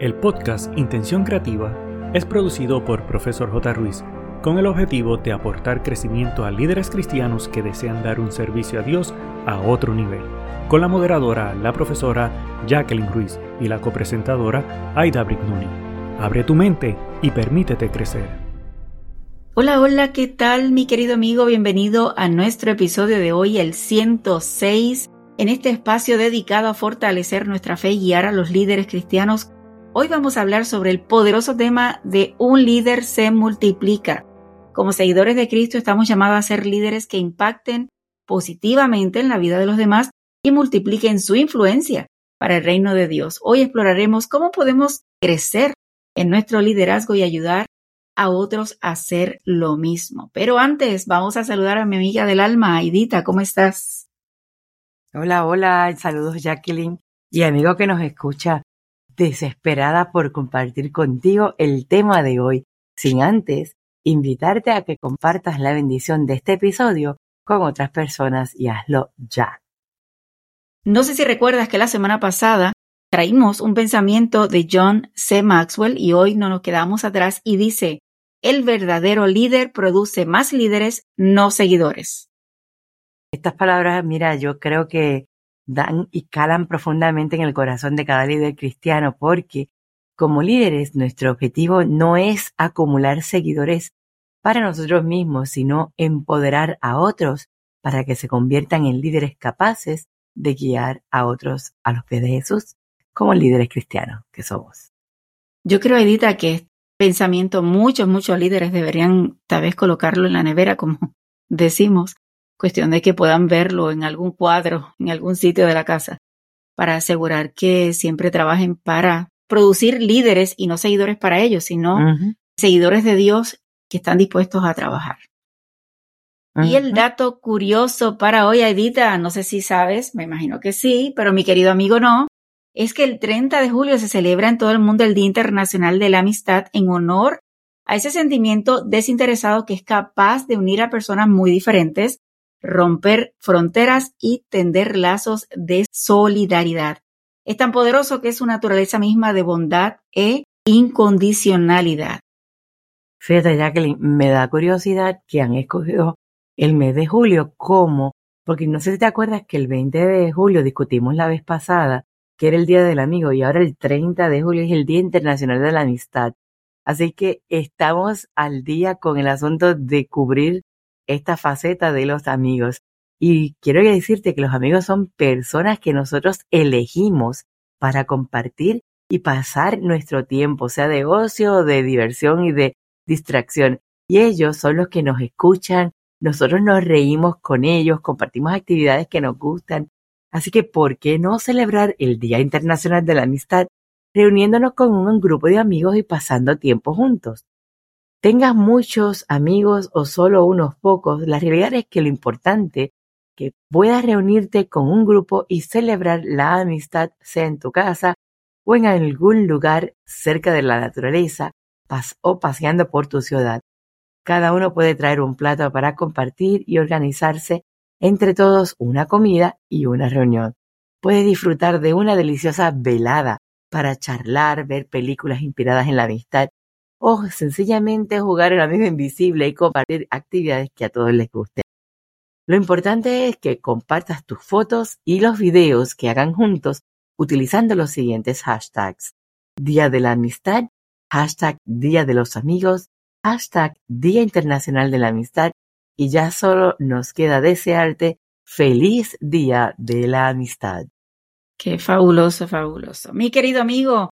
El podcast Intención Creativa es producido por Profesor J. Ruiz con el objetivo de aportar crecimiento a líderes cristianos que desean dar un servicio a Dios a otro nivel, con la moderadora, la profesora Jacqueline Ruiz y la copresentadora Aida Brignoni. Abre tu mente y permítete crecer. Hola, hola, ¿qué tal mi querido amigo? Bienvenido a nuestro episodio de hoy, el 106, en este espacio dedicado a fortalecer nuestra fe y guiar a los líderes cristianos Hoy vamos a hablar sobre el poderoso tema de un líder se multiplica. Como seguidores de Cristo estamos llamados a ser líderes que impacten positivamente en la vida de los demás y multipliquen su influencia para el reino de Dios. Hoy exploraremos cómo podemos crecer en nuestro liderazgo y ayudar a otros a hacer lo mismo. Pero antes vamos a saludar a mi amiga del alma, Aidita, ¿cómo estás? Hola, hola, saludos Jacqueline y amigo que nos escucha desesperada por compartir contigo el tema de hoy, sin antes invitarte a que compartas la bendición de este episodio con otras personas y hazlo ya. No sé si recuerdas que la semana pasada traímos un pensamiento de John C. Maxwell y hoy no nos quedamos atrás y dice, el verdadero líder produce más líderes, no seguidores. Estas palabras, mira, yo creo que dan y calan profundamente en el corazón de cada líder cristiano porque como líderes nuestro objetivo no es acumular seguidores para nosotros mismos, sino empoderar a otros para que se conviertan en líderes capaces de guiar a otros a los pies de Jesús como líderes cristianos que somos. Yo creo, Edita, que este pensamiento muchos, muchos líderes deberían tal vez colocarlo en la nevera, como decimos, cuestión de que puedan verlo en algún cuadro, en algún sitio de la casa, para asegurar que siempre trabajen para producir líderes y no seguidores para ellos, sino seguidores de Dios que están dispuestos a trabajar. Y el dato curioso para hoy, Edita, no sé si sabes, me imagino que sí, pero mi querido amigo no, es que el 30 de julio se celebra en todo el mundo el Día Internacional de la Amistad en honor a ese sentimiento desinteresado que es capaz de unir a personas muy diferentes romper fronteras y tender lazos de solidaridad. Es tan poderoso que es su naturaleza misma de bondad e incondicionalidad. Fíjate, Jacqueline, me da curiosidad que han escogido el mes de julio como, porque no sé si te acuerdas que el 20 de julio discutimos la vez pasada que era el Día del Amigo y ahora el 30 de julio es el Día Internacional de la Amistad. Así que estamos al día con el asunto de cubrir esta faceta de los amigos. Y quiero decirte que los amigos son personas que nosotros elegimos para compartir y pasar nuestro tiempo, sea de ocio, de diversión y de distracción. Y ellos son los que nos escuchan, nosotros nos reímos con ellos, compartimos actividades que nos gustan. Así que, ¿por qué no celebrar el Día Internacional de la Amistad reuniéndonos con un grupo de amigos y pasando tiempo juntos? Tengas muchos amigos o solo unos pocos, la realidad es que lo importante que puedas reunirte con un grupo y celebrar la amistad, sea en tu casa o en algún lugar cerca de la naturaleza o paseando por tu ciudad. Cada uno puede traer un plato para compartir y organizarse entre todos una comida y una reunión. Puedes disfrutar de una deliciosa velada para charlar, ver películas inspiradas en la amistad o sencillamente jugar el amigo invisible y compartir actividades que a todos les gusten. Lo importante es que compartas tus fotos y los videos que hagan juntos utilizando los siguientes hashtags. Día de la Amistad, hashtag Día de los Amigos, hashtag Día Internacional de la Amistad y ya solo nos queda desearte feliz Día de la Amistad. Qué fabuloso, fabuloso. Mi querido amigo,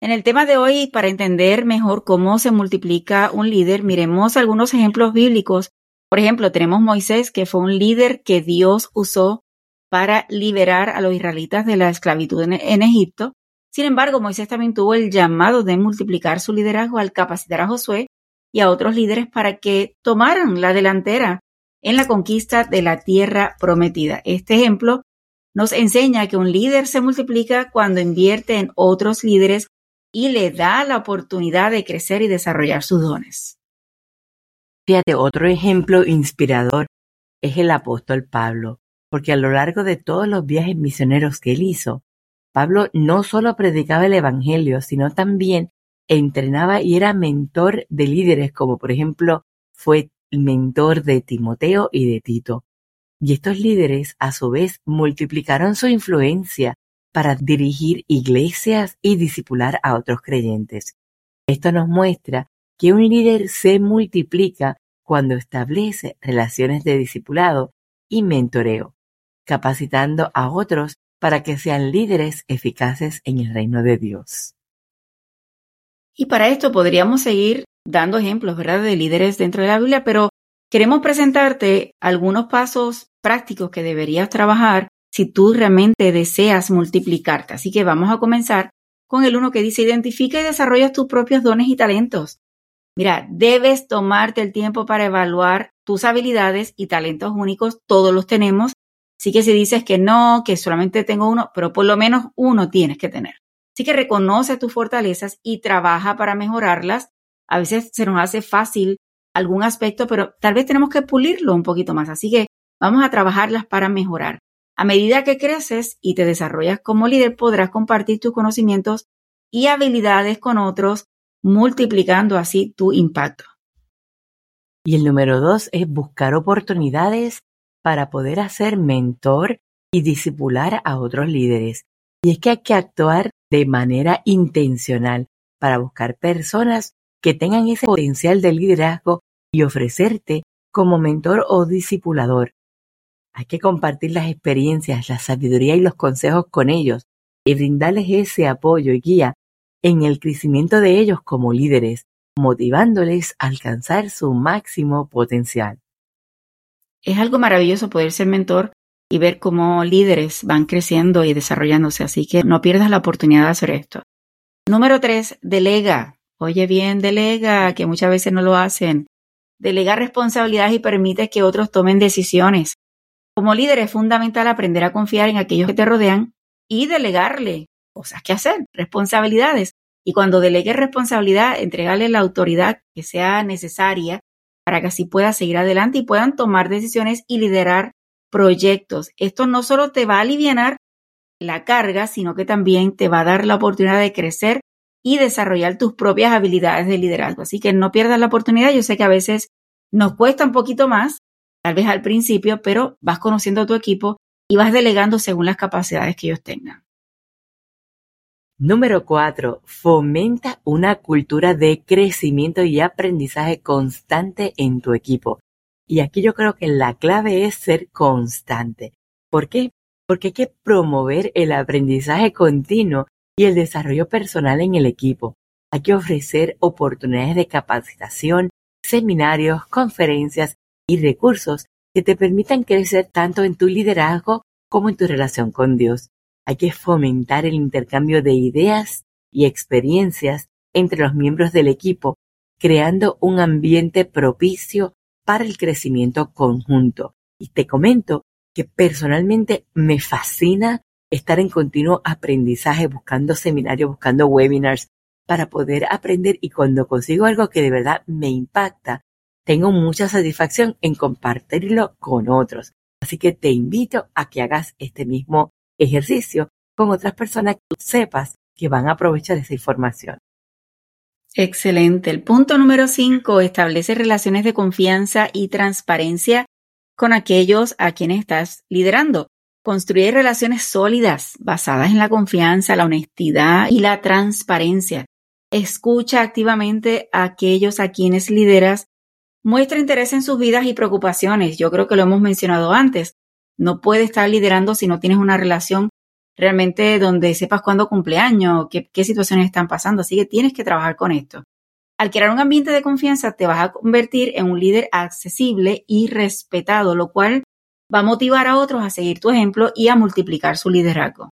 en el tema de hoy, para entender mejor cómo se multiplica un líder, miremos algunos ejemplos bíblicos. Por ejemplo, tenemos Moisés, que fue un líder que Dios usó para liberar a los israelitas de la esclavitud en, Egipto. Sin embargo, Moisés también tuvo el llamado de multiplicar su liderazgo al capacitar a Josué y a otros líderes para que tomaran la delantera en la conquista de la tierra prometida. Este ejemplo nos enseña que un líder se multiplica cuando invierte en otros líderes y le da la oportunidad de crecer y desarrollar sus dones. Fíjate, otro ejemplo inspirador es el apóstol Pablo, porque a lo largo de todos los viajes misioneros que él hizo, Pablo no solo predicaba el Evangelio, sino también entrenaba y era mentor de líderes como por ejemplo fue mentor de Timoteo y de Tito. Y estos líderes a su vez multiplicaron su influencia para dirigir iglesias y discipular a otros creyentes. Esto nos muestra que un líder se multiplica cuando establece relaciones de discipulado y mentoreo, capacitando a otros para que sean líderes eficaces en el reino de Dios. Y para esto podríamos seguir dando ejemplos, ¿verdad?, de líderes dentro de la Biblia, pero queremos presentarte algunos pasos prácticos que deberías trabajar si tú realmente deseas multiplicarte. Así que vamos a comenzar con el uno que dice, identifica y desarrolla tus propios dones y talentos. Mira, debes tomarte el tiempo para evaluar tus habilidades y talentos únicos, todos los tenemos. Así que si dices que no, que solamente tengo uno, pero por lo menos uno tienes que tener. Así que reconoce tus fortalezas y trabaja para mejorarlas. A veces se nos hace fácil algún aspecto, pero tal vez tenemos que pulirlo un poquito más. Así que vamos a trabajarlas para mejorar. A medida que creces y te desarrollas como líder, podrás compartir tus conocimientos y habilidades con otros, multiplicando así tu impacto. Y el número dos es buscar oportunidades para poder hacer mentor y disipular a otros líderes. Y es que hay que actuar de manera intencional para buscar personas que tengan ese potencial de liderazgo y ofrecerte como mentor o discipulador. Hay que compartir las experiencias, la sabiduría y los consejos con ellos y brindarles ese apoyo y guía en el crecimiento de ellos como líderes, motivándoles a alcanzar su máximo potencial. Es algo maravilloso poder ser mentor y ver cómo líderes van creciendo y desarrollándose, así que no pierdas la oportunidad de hacer esto. Número tres, delega. Oye bien, delega, que muchas veces no lo hacen. Delega responsabilidades y permite que otros tomen decisiones. Como líder es fundamental aprender a confiar en aquellos que te rodean y delegarle cosas que hacer, responsabilidades. Y cuando delegues responsabilidad, entregarle la autoridad que sea necesaria para que así puedas seguir adelante y puedan tomar decisiones y liderar proyectos. Esto no solo te va a aliviar la carga, sino que también te va a dar la oportunidad de crecer y desarrollar tus propias habilidades de liderazgo. Así que no pierdas la oportunidad. Yo sé que a veces nos cuesta un poquito más, tal vez al principio, pero vas conociendo a tu equipo y vas delegando según las capacidades que ellos tengan. Número cuatro, fomenta una cultura de crecimiento y aprendizaje constante en tu equipo. Y aquí yo creo que la clave es ser constante. ¿Por qué? Porque hay que promover el aprendizaje continuo y el desarrollo personal en el equipo. Hay que ofrecer oportunidades de capacitación, seminarios, conferencias y recursos que te permitan crecer tanto en tu liderazgo como en tu relación con Dios. Hay que fomentar el intercambio de ideas y experiencias entre los miembros del equipo, creando un ambiente propicio para el crecimiento conjunto. Y te comento que personalmente me fascina estar en continuo aprendizaje, buscando seminarios, buscando webinars para poder aprender y cuando consigo algo que de verdad me impacta, tengo mucha satisfacción en compartirlo con otros. Así que te invito a que hagas este mismo ejercicio con otras personas que tú sepas que van a aprovechar esa información. Excelente. El punto número cinco establece relaciones de confianza y transparencia con aquellos a quienes estás liderando. Construye relaciones sólidas basadas en la confianza, la honestidad y la transparencia. Escucha activamente a aquellos a quienes lideras. Muestra interés en sus vidas y preocupaciones. Yo creo que lo hemos mencionado antes. No puedes estar liderando si no tienes una relación realmente donde sepas cuándo cumpleaños, qué, qué situaciones están pasando. Así que tienes que trabajar con esto. Al crear un ambiente de confianza, te vas a convertir en un líder accesible y respetado, lo cual va a motivar a otros a seguir tu ejemplo y a multiplicar su liderazgo.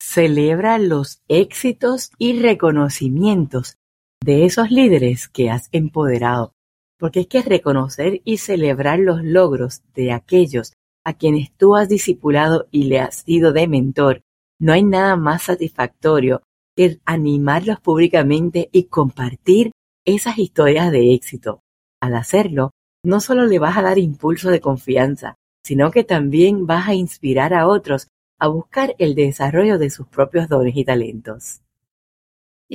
Celebra los éxitos y reconocimientos de esos líderes que has empoderado, porque es que reconocer y celebrar los logros de aquellos a quienes tú has discipulado y le has sido de mentor, no hay nada más satisfactorio que animarlos públicamente y compartir esas historias de éxito. Al hacerlo, no solo le vas a dar impulso de confianza, sino que también vas a inspirar a otros a buscar el desarrollo de sus propios dones y talentos.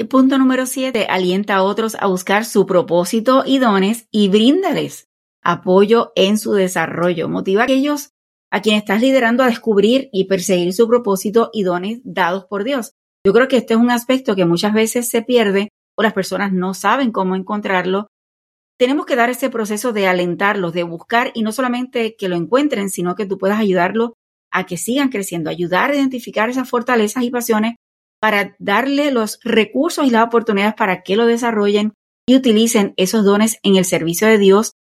Punto número 7. Alienta a otros a buscar su propósito y dones y bríndales apoyo en su desarrollo. Motiva a aquellos a quienes estás liderando a descubrir y perseguir su propósito y dones dados por Dios. Yo creo que este es un aspecto que muchas veces se pierde o las personas no saben cómo encontrarlo. Tenemos que dar ese proceso de alentarlos, de buscar y no solamente que lo encuentren, sino que tú puedas ayudarlos a que sigan creciendo, ayudar a identificar esas fortalezas y pasiones para darle los recursos y las oportunidades para que lo desarrollen y utilicen esos dones en el servicio de Dios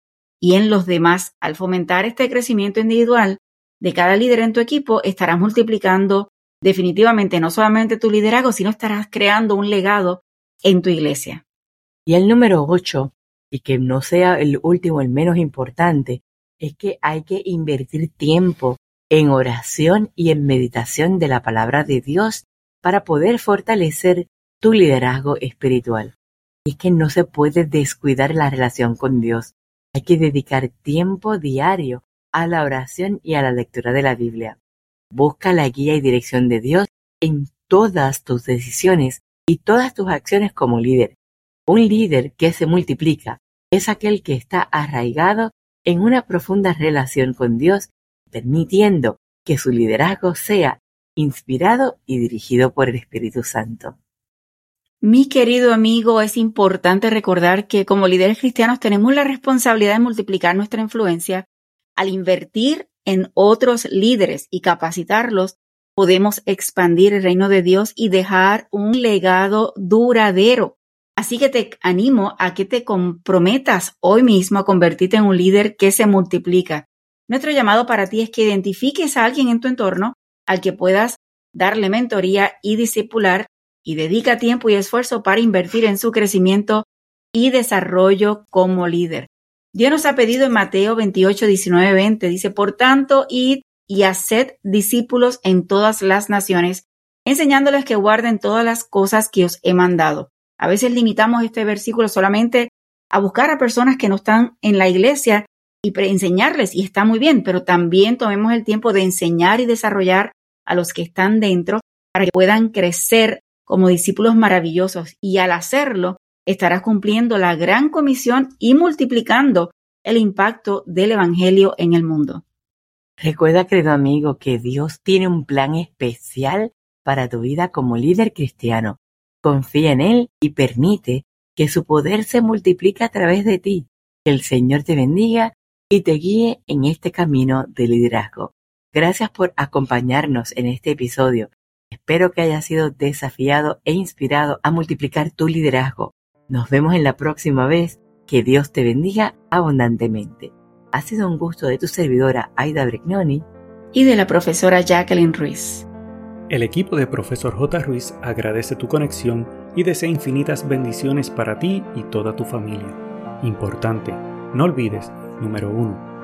y en los demás. Al fomentar este crecimiento individual de cada líder en tu equipo, estarás multiplicando definitivamente no solamente tu liderazgo, sino estarás creando un legado en tu iglesia. Y el número 8, y que no sea el último, el menos importante, es que hay que invertir tiempo en oración y en meditación de la palabra de Dios para poder fortalecer tu liderazgo espiritual. Es que no se puede descuidar la relación con Dios. Hay que dedicar tiempo diario a la oración y a la lectura de la Biblia. Busca la guía y dirección de Dios en todas tus decisiones y todas tus acciones como líder. Un líder que se multiplica es aquel que está arraigado en una profunda relación con Dios, permitiendo que su liderazgo sea inspirado y dirigido por el Espíritu Santo. Mi querido amigo, es importante recordar que como líderes cristianos tenemos la responsabilidad de multiplicar nuestra influencia. Al invertir en otros líderes y capacitarlos, podemos expandir el reino de Dios y dejar un legado duradero. Así que te animo a que te comprometas hoy mismo a convertirte en un líder que se multiplica. Nuestro llamado para ti es que identifiques a alguien en tu entorno al que puedas darle mentoría y discipular y dedica tiempo y esfuerzo para invertir en su crecimiento y desarrollo como líder. Dios nos ha pedido en Mateo 28, 19, 20, dice, por tanto, id y haced discípulos en todas las naciones, enseñándoles que guarden todas las cosas que os he mandado. A veces limitamos este versículo solamente a buscar a personas que no están en la iglesia y enseñarles, y está muy bien, pero también tomemos el tiempo de enseñar y desarrollar a los que están dentro para que puedan crecer como discípulos maravillosos y al hacerlo estarás cumpliendo la gran comisión y multiplicando el impacto del Evangelio en el mundo. Recuerda, querido amigo, que Dios tiene un plan especial para tu vida como líder cristiano. Confía en Él y permite que su poder se multiplique a través de ti. Que el Señor te bendiga y te guíe en este camino de liderazgo. Gracias por acompañarnos en este episodio. Espero que hayas sido desafiado e inspirado a multiplicar tu liderazgo. Nos vemos en la próxima vez. Que Dios te bendiga abundantemente. Ha sido un gusto de tu servidora Aida Bregnoni y de la profesora Jacqueline Ruiz. El equipo de Profesor J. Ruiz agradece tu conexión y desea infinitas bendiciones para ti y toda tu familia. Importante, no olvides, número 1,